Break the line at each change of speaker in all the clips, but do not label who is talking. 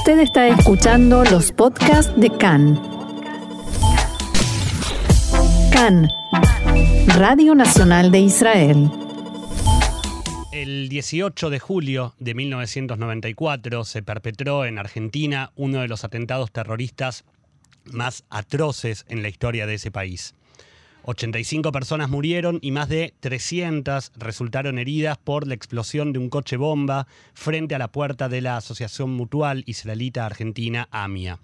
Usted está escuchando los podcasts de CAN. CAN, Radio Nacional de Israel.
El 18 de julio de 1994 se perpetró en Argentina uno de los atentados terroristas más atroces en la historia de ese país. 85 personas murieron y más de 300 resultaron heridas por la explosión de un coche bomba frente a la puerta de la Asociación Mutual Israelita Argentina AMIA.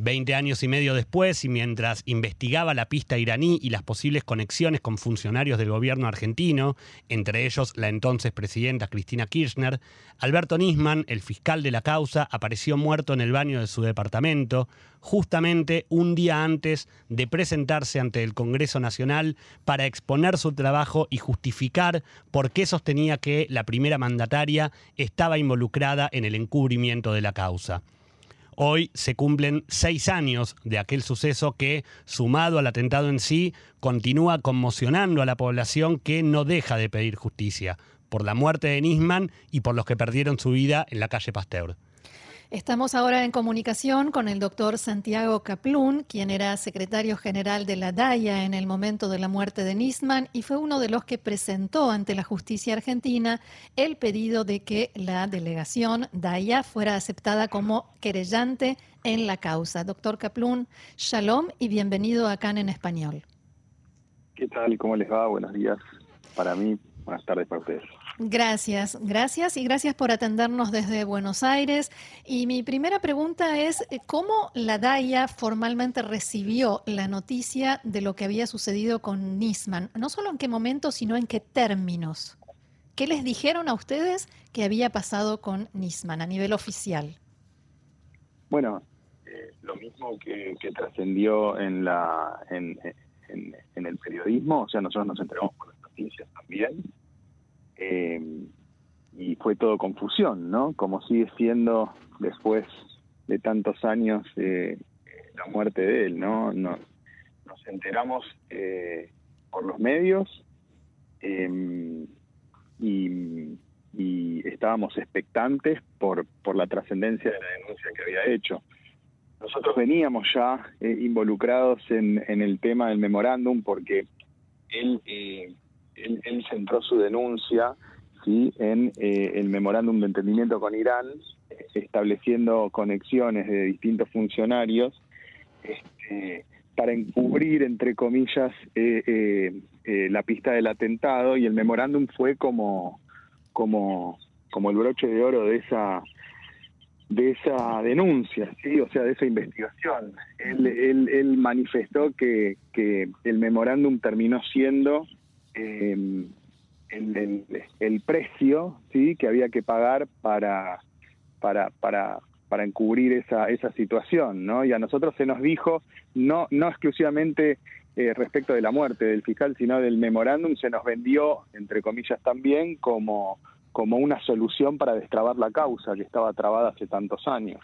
Veinte años y medio después, y mientras investigaba la pista iraní y las posibles conexiones con funcionarios del gobierno argentino, entre ellos la entonces presidenta Cristina Kirchner, Alberto Nisman, el fiscal de la causa, apareció muerto en el baño de su departamento, justamente un día antes de presentarse ante el Congreso Nacional para exponer su trabajo y justificar por qué sostenía que la primera mandataria estaba involucrada en el encubrimiento de la causa. Hoy se cumplen seis años de aquel suceso que, sumado al atentado en sí, continúa conmocionando a la población que no deja de pedir justicia por la muerte de Nisman y por los que perdieron su vida en la calle Pasteur.
Estamos ahora en comunicación con el doctor Santiago Kaplun, quien era secretario general de la DAIA en el momento de la muerte de Nisman y fue uno de los que presentó ante la justicia argentina el pedido de que la delegación DAIA fuera aceptada como querellante en la causa. Doctor Kaplun, shalom y bienvenido acá en Español.
¿Qué tal? ¿Cómo les va? Buenos días para mí, buenas tardes para ustedes.
Gracias, gracias y gracias por atendernos desde Buenos Aires. Y mi primera pregunta es, eh, ¿cómo la DAIA formalmente recibió la noticia de lo que había sucedido con Nisman? No solo en qué momento, sino en qué términos. ¿Qué les dijeron a ustedes que había pasado con Nisman a nivel oficial?
Bueno, eh, lo mismo que, trascendió en, la, en, el periodismo, o sea, nosotros nos enteramos por las noticias también eh, y fue todo confusión, ¿no? Como sigue siendo después de tantos años eh, la muerte de él, ¿no? Nos, enteramos eh, por los medios em, y, estábamos expectantes por, por la trascendencia de la denuncia que había hecho. Nosotros veníamos ya involucrados en, en, el tema del memorándum porque él él, centró su denuncia ¿sí? en eh, el memorándum de entendimiento con Irán, estableciendo conexiones de distintos funcionarios este, para encubrir, entre comillas, eh, eh, la pista del atentado y el memorándum fue como, como, como el broche de oro de esa de esa denuncia, sí, o sea, de esa investigación. Él, él, él manifestó que, que el memorándum terminó siendo eh, el, precio sí que había que pagar para para para para encubrir esa esa situación no y a nosotros se nos dijo no no exclusivamente eh, respecto de la muerte del fiscal sino del memorándum se nos vendió entre comillas también como como una solución para destrabar la causa que estaba trabada hace tantos años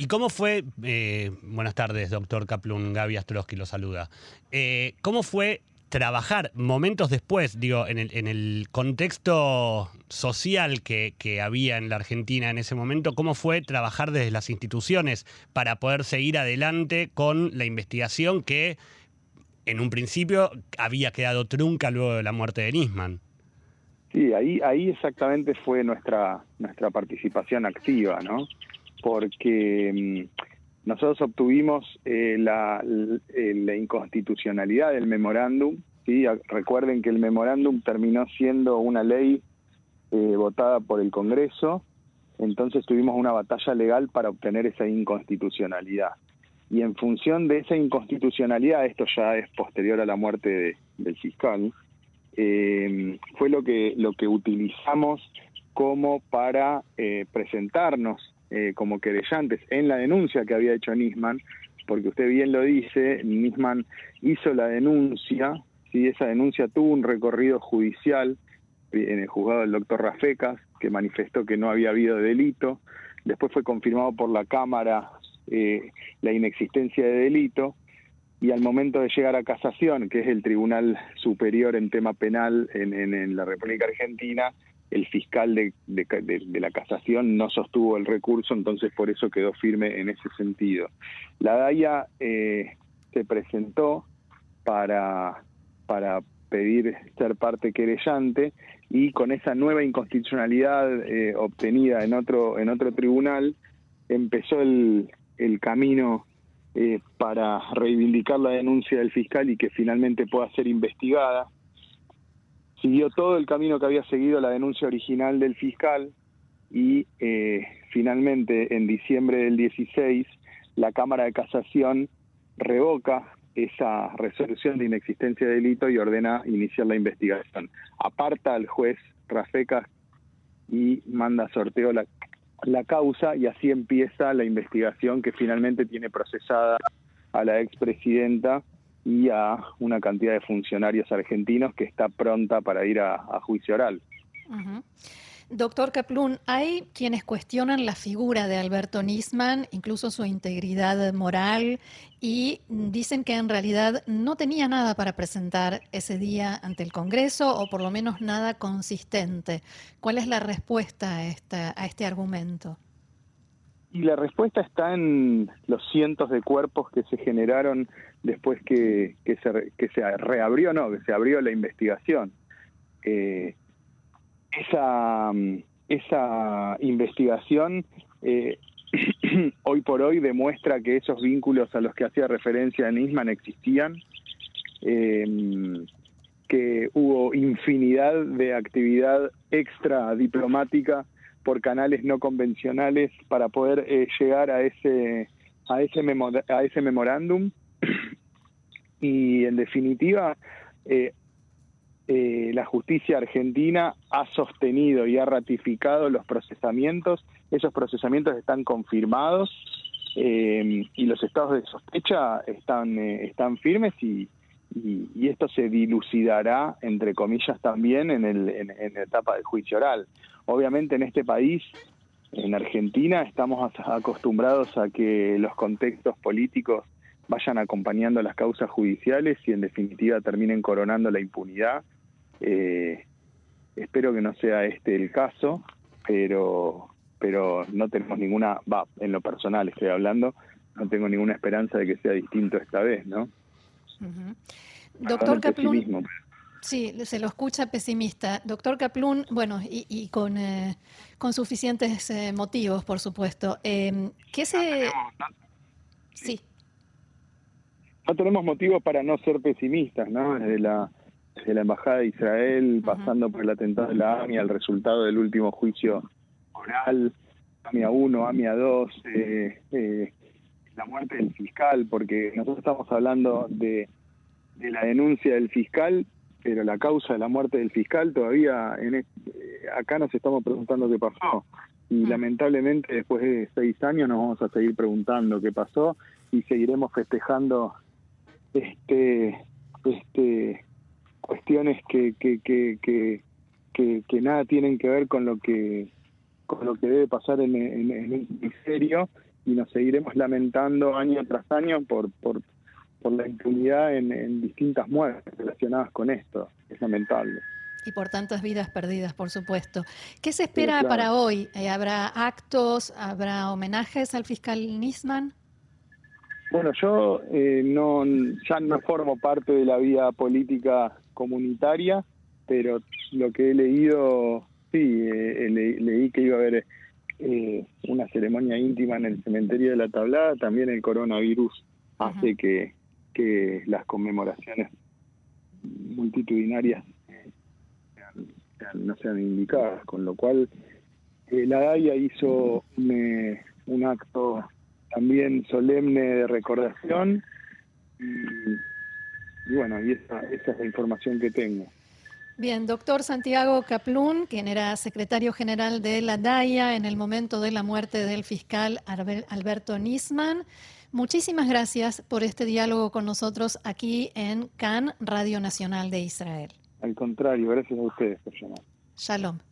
¿Y cómo fue, eh, buenas tardes, doctor Kaplun, Gaby Astrosky lo saluda, eh, cómo fue trabajar momentos después, digo, en el, en el contexto social que, que, había en la Argentina en ese momento, cómo fue trabajar desde las instituciones para poder seguir adelante con la investigación que en un principio había quedado trunca luego de la muerte de Nisman?
Sí, ahí, ahí exactamente fue nuestra, nuestra participación activa, ¿no? Porque mm, nosotros obtuvimos eh, la, eh, la, inconstitucionalidad del memorándum. ¿sí? Recuerden que el memorándum terminó siendo una ley eh, votada por el Congreso, entonces tuvimos una batalla legal para obtener esa inconstitucionalidad. Y en función de esa inconstitucionalidad, esto ya es posterior a la muerte del fiscal, fue lo que, lo que utilizamos como para presentarnos eh, como querellantes en la denuncia que había hecho Nisman, porque usted bien lo dice, Nisman hizo la denuncia, ¿sí? esa denuncia tuvo un recorrido judicial en el juzgado del doctor Rafecas, que manifestó que no había habido delito, después fue confirmado por la Cámara eh, la inexistencia de delito, y al momento de llegar a casación, que es el tribunal superior en tema penal en, en la República Argentina, el fiscal de, la casación no sostuvo el recurso, entonces por eso quedó firme en ese sentido. La DAIA eh, se presentó para, para pedir ser parte querellante y con esa nueva inconstitucionalidad eh, obtenida en otro, en otro tribunal empezó el, el camino eh, para reivindicar la denuncia del fiscal y que finalmente pueda ser investigada siguió todo el camino que había seguido la denuncia original del fiscal y eh, finalmente en diciembre del 16 la Cámara de Casación revoca esa resolución de inexistencia de delito y ordena iniciar la investigación. Aparta al juez Rafecas y manda sorteo la, la causa y así empieza la investigación que finalmente tiene procesada a la expresidenta y a una cantidad de funcionarios argentinos que está pronta para ir a, juicio oral.
Doctor Kaplun, hay quienes cuestionan la figura de Alberto Nisman, incluso su integridad moral, y dicen que en realidad no tenía nada para presentar ese día ante el Congreso, o por lo menos nada consistente. ¿Cuál es la respuesta a, esta, a este argumento?
Y la respuesta está en los cientos de cuerpos que se generaron después que, que, se, que se reabrió, no, que se abrió la investigación. Eh, esa, esa investigación eh, hoy por hoy demuestra que esos vínculos a los que hacía referencia Nisman existían, eh, que hubo infinidad de actividad extra diplomática por canales no convencionales para poder eh, llegar a ese a ese a ese memorándum y en definitiva eh, eh, la justicia argentina ha sostenido y ha ratificado los procesamientos esos procesamientos están confirmados y los estados de sospecha están están firmes y, y, esto se dilucidará, entre comillas, también en, el, en, la etapa del juicio oral. Obviamente en este país, en Argentina, estamos acostumbrados a que los contextos políticos vayan acompañando las causas judiciales y en definitiva terminen coronando la impunidad. Eh, espero que no sea este el caso, pero pero no tenemos ninguna, va, en lo personal estoy hablando, no tengo ninguna esperanza de que sea distinto esta vez, ¿no?
Doctor Kaplun. Sí, se lo escucha pesimista. Doctor Kaplun, bueno, y, con, eh, con suficientes eh, motivos, por supuesto. Eh, ¿Qué se...?
sí. No tenemos motivos para no ser pesimistas, ¿no? Desde la, desde la Embajada de Israel, pasando por el atentado de la AMIA, el resultado del último juicio oral, AMIA 1, AMIA 2, eh, la muerte del fiscal, porque nosotros estamos hablando de, de la denuncia del fiscal, pero la causa de la muerte del fiscal todavía en acá nos estamos preguntando qué pasó y ah. lamentablemente después de seis años nos vamos a seguir preguntando qué pasó y seguiremos festejando este este cuestiones que que, que, que, que, nada tienen que ver con lo que con lo que debe pasar en, en, en un ministerio y nos seguiremos lamentando año tras año por, por, por la impunidad en, distintas muertes relacionadas con esto. Es lamentable.
Y por tantas vidas perdidas, por supuesto. ¿Qué se espera para hoy? Eh, ¿Habrá actos, habrá homenajes al fiscal Nisman?
Bueno, yo eh, no, ya no formo parte de la vida política comunitaria, pero lo que he leído, sí, eh, leí que iba a haber eh, una ceremonia íntima en el cementerio de la Tablada, también el coronavirus hace que, que las conmemoraciones multitudinarias no sean indicadas, con lo cual eh, la DAIA hizo un, un, acto también solemne de recordación y, bueno, y esa, esa es la información que tengo.
Bien, doctor Santiago Caplún, quien era secretario general de la DAIA en el momento de la muerte del fiscal Alberto Nisman. Muchísimas gracias por este diálogo con nosotros aquí en CAN, Radio Nacional de Israel.
Al contrario, gracias a ustedes por llamar.
Shalom.